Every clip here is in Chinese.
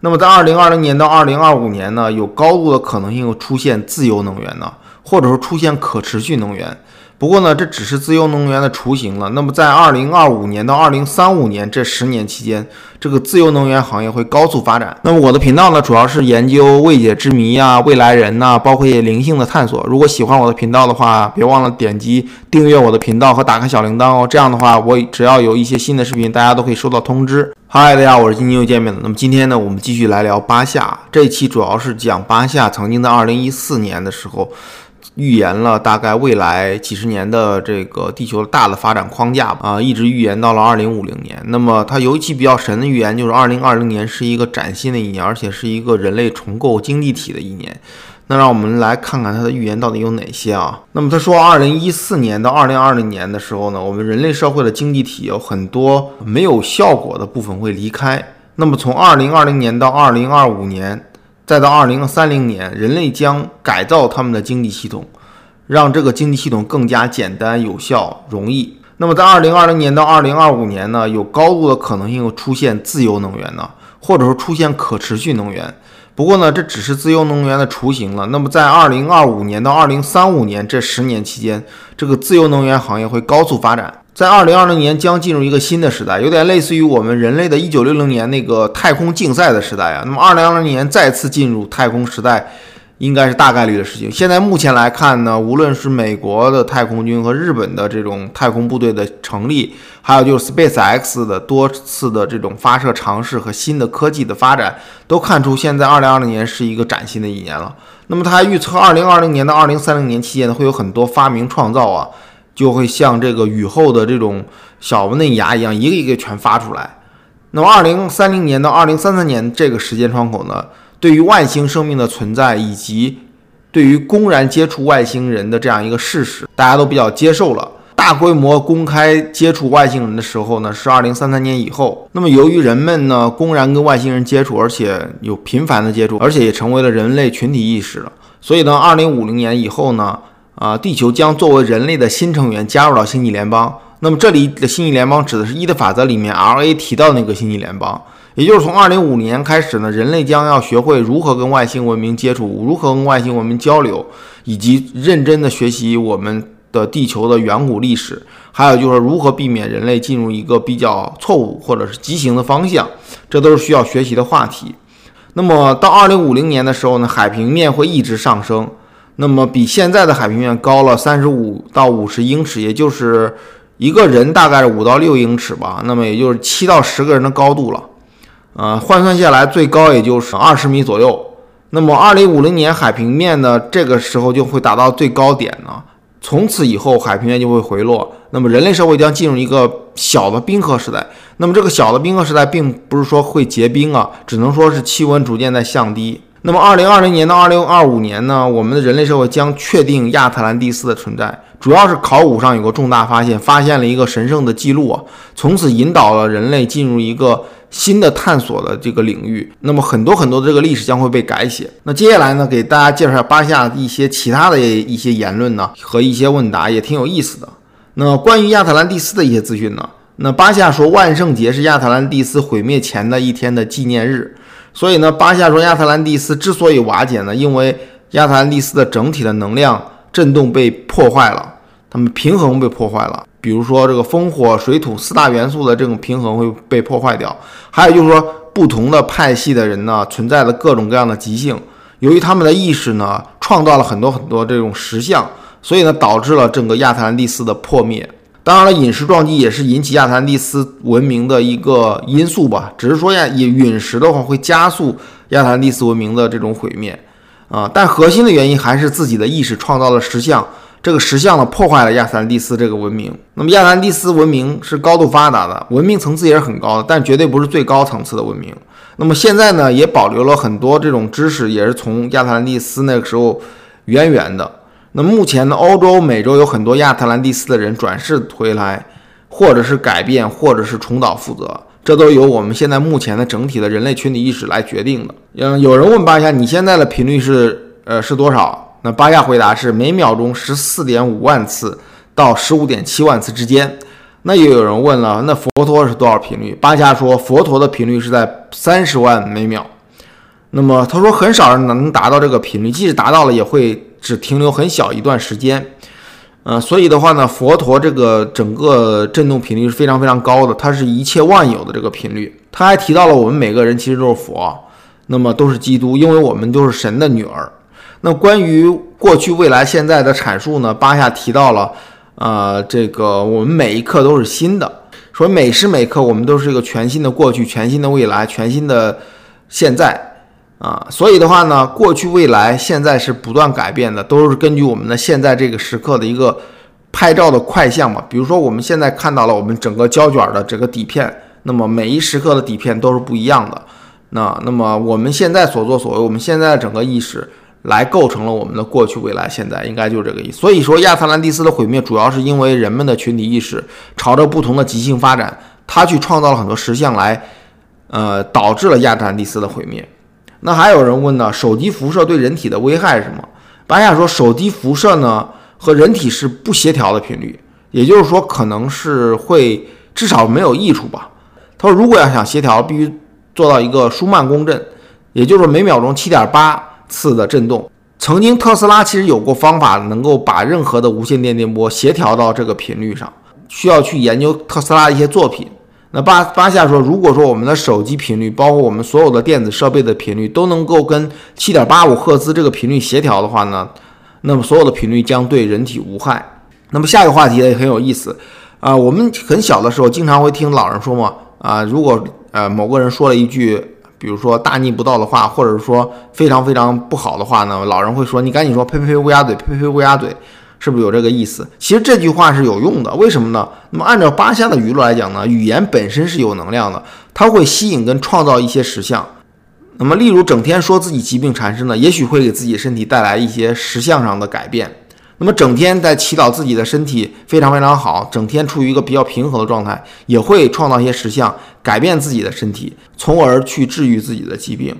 那么在二零二零年到二零二五年呢，有高度的可能性出现自由能源呢，或者说出现可持续能源。不过呢，这只是自由能源的雏形了。那么在二零二五年到二零三五年这十年期间，这个自由能源行业会高速发展。那么我的频道呢，主要是研究未解之谜啊、未来人呐，包括一些灵性的探索。如果喜欢我的频道的话，别忘了点击订阅我的频道和打开小铃铛哦。这样的话，我只要有一些新的视频，大家都可以收到通知。嗨，大家，我是今天又见面了。那么今天呢，我们继续来聊巴夏。这一期主要是讲巴夏曾经在二零一四年的时候。预言了大概未来几十年的这个地球大的发展框架啊，一直预言到了二零五零年。那么它尤其比较神的预言就是二零二零年是一个崭新的一年，而且是一个人类重构经济体的一年。那让我们来看看它的预言到底有哪些啊？那么他说，二零一四年到二零二零年的时候呢，我们人类社会的经济体有很多没有效果的部分会离开。那么从二零二零年到二零二五年。再到二零三零年，人类将改造他们的经济系统，让这个经济系统更加简单、有效、容易。那么在二零二零年到二零二五年呢，有高度的可能性出现自由能源呢，或者说出现可持续能源。不过呢，这只是自由能源的雏形了。那么在二零二五年到二零三五年这十年期间，这个自由能源行业会高速发展。在二零二零年将进入一个新的时代，有点类似于我们人类的一九六零年那个太空竞赛的时代啊。那么二零二零年再次进入太空时代，应该是大概率的事情。现在目前来看呢，无论是美国的太空军和日本的这种太空部队的成立，还有就是 SpaceX 的多次的这种发射尝试和新的科技的发展，都看出现在二零二零年是一个崭新的一年了。那么他还预测二零二零年到二零三零年期间呢，会有很多发明创造啊。就会像这个雨后的这种小嫩芽一样，一个一个全发出来。那么，二零三零年到二零三三年这个时间窗口呢，对于外星生命的存在以及对于公然接触外星人的这样一个事实，大家都比较接受了。大规模公开接触外星人的时候呢，是二零三三年以后。那么，由于人们呢公然跟外星人接触，而且有频繁的接触，而且也成为了人类群体意识了。所以呢，二零五零年以后呢。啊，地球将作为人类的新成员加入到星际联邦。那么这里的星际联邦指的是一的法则里面 R A 提到那个星际联邦，也就是从二零五年开始呢，人类将要学会如何跟外星文明接触，如何跟外星文明交流，以及认真的学习我们的地球的远古历史，还有就是如何避免人类进入一个比较错误或者是畸形的方向，这都是需要学习的话题。那么到二零五零年的时候呢，海平面会一直上升。那么比现在的海平面高了三十五到五十英尺，也就是一个人大概是五到六英尺吧。那么也就是七到十个人的高度了。呃，换算下来最高也就是二十米左右。那么二零五零年海平面呢，这个时候就会达到最高点呢。从此以后海平面就会回落。那么人类社会将进入一个小的冰河时代。那么这个小的冰河时代并不是说会结冰啊，只能说是气温逐渐在降低。那么，二零二零年到二零二五年呢，我们的人类社会将确定亚特兰蒂斯的存在，主要是考古上有个重大发现，发现了一个神圣的记录啊，从此引导了人类进入一个新的探索的这个领域。那么，很多很多的这个历史将会被改写。那接下来呢，给大家介绍一下巴夏一些其他的一些言论呢和一些问答，也挺有意思的。那关于亚特兰蒂斯的一些资讯呢，那巴夏说，万圣节是亚特兰蒂斯毁灭前的一天的纪念日。所以呢，巴夏说亚特兰蒂斯之所以瓦解呢，因为亚特兰蒂斯的整体的能量震动被破坏了，它们平衡被破坏了。比如说这个风火水土四大元素的这种平衡会被破坏掉。还有就是说，不同的派系的人呢，存在的各种各样的极性，由于他们的意识呢，创造了很多很多这种实像，所以呢，导致了整个亚特兰蒂斯的破灭。当然了，陨石撞击也是引起亚特兰蒂斯文明的一个因素吧。只是说呀，陨陨石的话会加速亚特兰蒂斯文明的这种毁灭啊。但核心的原因还是自己的意识创造了石像，这个石像呢破坏了亚特兰蒂斯这个文明。那么亚特兰蒂斯文明是高度发达的，文明层次也是很高的，但绝对不是最高层次的文明。那么现在呢，也保留了很多这种知识，也是从亚特兰蒂斯那个时候渊源的。那目前呢，欧洲、美洲有很多亚特兰蒂斯的人转世回来，或者是改变，或者是重蹈覆辙，这都由我们现在目前的整体的人类群体意识来决定的。嗯，有人问巴夏，你现在的频率是呃是多少？那巴夏回答是每秒钟十四点五万次到十五点七万次之间。那又有人问了，那佛陀是多少频率？巴夏说，佛陀的频率是在三十万每秒。那么他说，很少人能达到这个频率，即使达到了，也会只停留很小一段时间。呃，所以的话呢，佛陀这个整个振动频率是非常非常高的，它是一切万有的这个频率。他还提到了我们每个人其实都是佛，那么都是基督，因为我们都是神的女儿。那关于过去、未来、现在的阐述呢，巴夏提到了，呃，这个我们每一刻都是新的，说每时每刻我们都是一个全新的过去、全新的未来、全新的现在。啊，所以的话呢，过去、未来、现在是不断改变的，都是根据我们的现在这个时刻的一个拍照的快相嘛。比如说，我们现在看到了我们整个胶卷的整个底片，那么每一时刻的底片都是不一样的。那那么我们现在所作所为，我们现在的整个意识来构成了我们的过去、未来、现在，应该就是这个意思。所以说，亚特兰蒂斯的毁灭主要是因为人们的群体意识朝着不同的极性发展，它去创造了很多实像来，呃，导致了亚特兰蒂斯的毁灭。那还有人问呢？手机辐射对人体的危害是什么？白亚说，手机辐射呢和人体是不协调的频率，也就是说，可能是会至少没有益处吧。他说，如果要想协调，必须做到一个舒曼共振，也就是每秒钟七点八次的振动。曾经特斯拉其实有过方法，能够把任何的无线电电波协调到这个频率上，需要去研究特斯拉一些作品。那巴巴夏说，如果说我们的手机频率，包括我们所有的电子设备的频率，都能够跟七点八五赫兹这个频率协调的话呢，那么所有的频率将对人体无害。那么下一个话题也很有意思啊，我们很小的时候经常会听老人说嘛，啊，如果呃某个人说了一句，比如说大逆不道的话，或者说非常非常不好的话呢，老人会说，你赶紧说呸呸呸乌鸦嘴，呸呸乌鸦嘴。是不是有这个意思？其实这句话是有用的，为什么呢？那么按照巴夏的语录来讲呢，语言本身是有能量的，它会吸引跟创造一些实相。那么，例如整天说自己疾病缠身呢，也许会给自己身体带来一些实相上的改变。那么整天在祈祷自己的身体非常非常好，整天处于一个比较平衡的状态，也会创造一些实相，改变自己的身体，从而去治愈自己的疾病。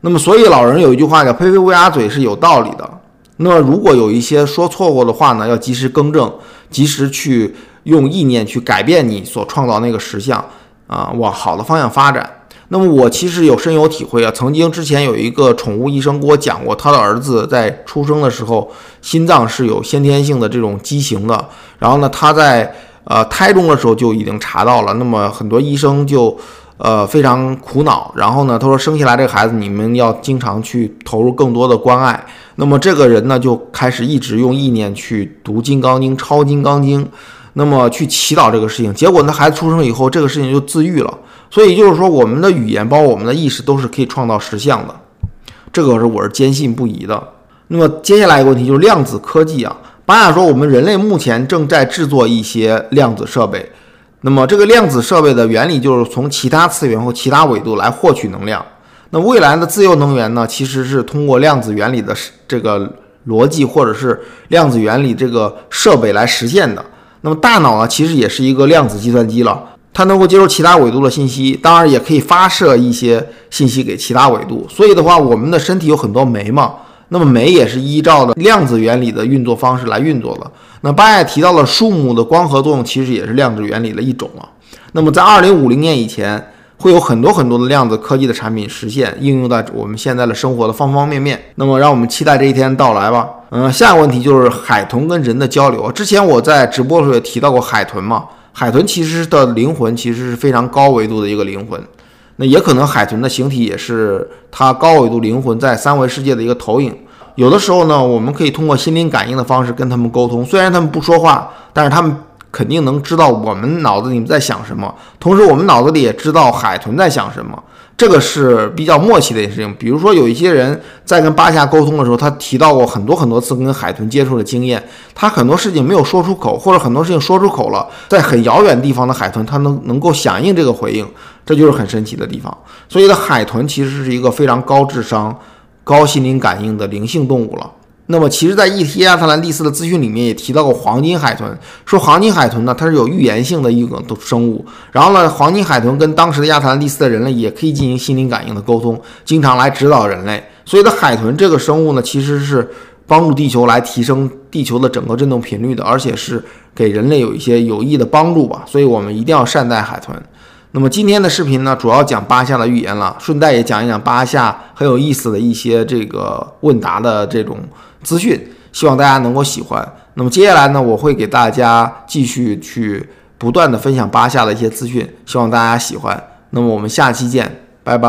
那么，所以老人有一句话叫“呸呸乌鸦嘴”是有道理的。那，如果有一些说错过的话呢，要及时更正，及时去用意念去改变你所创造那个实相啊，往好的方向发展。那么，我其实有深有体会啊。曾经之前有一个宠物医生给我讲过，他的儿子在出生的时候心脏是有先天性的这种畸形的，然后呢，他在呃胎中的时候就已经查到了。那么很多医生就呃非常苦恼，然后呢，他说生下来这个孩子你们要经常去投入更多的关爱。那么这个人呢，就开始一直用意念去读《金刚经》、抄《金刚经》，那么去祈祷这个事情。结果呢，孩子出生以后，这个事情就自愈了。所以就是说，我们的语言，包括我们的意识，都是可以创造实相的。这个是我是坚信不疑的。那么接下来一个问题就是量子科技啊。巴雅说，我们人类目前正在制作一些量子设备。那么这个量子设备的原理就是从其他次元或其他维度来获取能量。那未来的自由能源呢，其实是通过量子原理的这个逻辑，或者是量子原理这个设备来实现的。那么大脑呢，其实也是一个量子计算机了，它能够接收其他维度的信息，当然也可以发射一些信息给其他维度。所以的话，我们的身体有很多酶嘛，那么酶也是依照的量子原理的运作方式来运作的。那巴也提到了树木的光合作用，其实也是量子原理的一种啊。那么在二零五零年以前。会有很多很多的量子科技的产品实现应用在我们现在的生活的方方面面。那么，让我们期待这一天到来吧。嗯，下一个问题就是海豚跟人的交流。之前我在直播的时候也提到过海豚嘛，海豚其实的灵魂其实是非常高维度的一个灵魂。那也可能海豚的形体也是它高维度灵魂在三维世界的一个投影。有的时候呢，我们可以通过心灵感应的方式跟他们沟通，虽然他们不说话，但是他们。肯定能知道我们脑子里面在想什么，同时我们脑子里也知道海豚在想什么，这个是比较默契的事情。比如说，有一些人在跟巴夏沟通的时候，他提到过很多很多次跟海豚接触的经验，他很多事情没有说出口，或者很多事情说出口了，在很遥远地方的海豚，它能能够响应这个回应，这就是很神奇的地方。所以，的海豚其实是一个非常高智商、高心灵感应的灵性动物了。那么，其实，在 ET 亚特兰蒂斯的资讯里面也提到过黄金海豚，说黄金海豚呢，它是有预言性的一个生物。然后呢，黄金海豚跟当时的亚特兰蒂斯的人类也可以进行心灵感应的沟通，经常来指导人类。所以的海豚这个生物呢，其实是帮助地球来提升地球的整个振动频率的，而且是给人类有一些有益的帮助吧。所以我们一定要善待海豚。那么今天的视频呢，主要讲巴夏的预言了，顺带也讲一讲巴夏很有意思的一些这个问答的这种资讯，希望大家能够喜欢。那么接下来呢，我会给大家继续去不断的分享巴夏的一些资讯，希望大家喜欢。那么我们下期见，拜拜。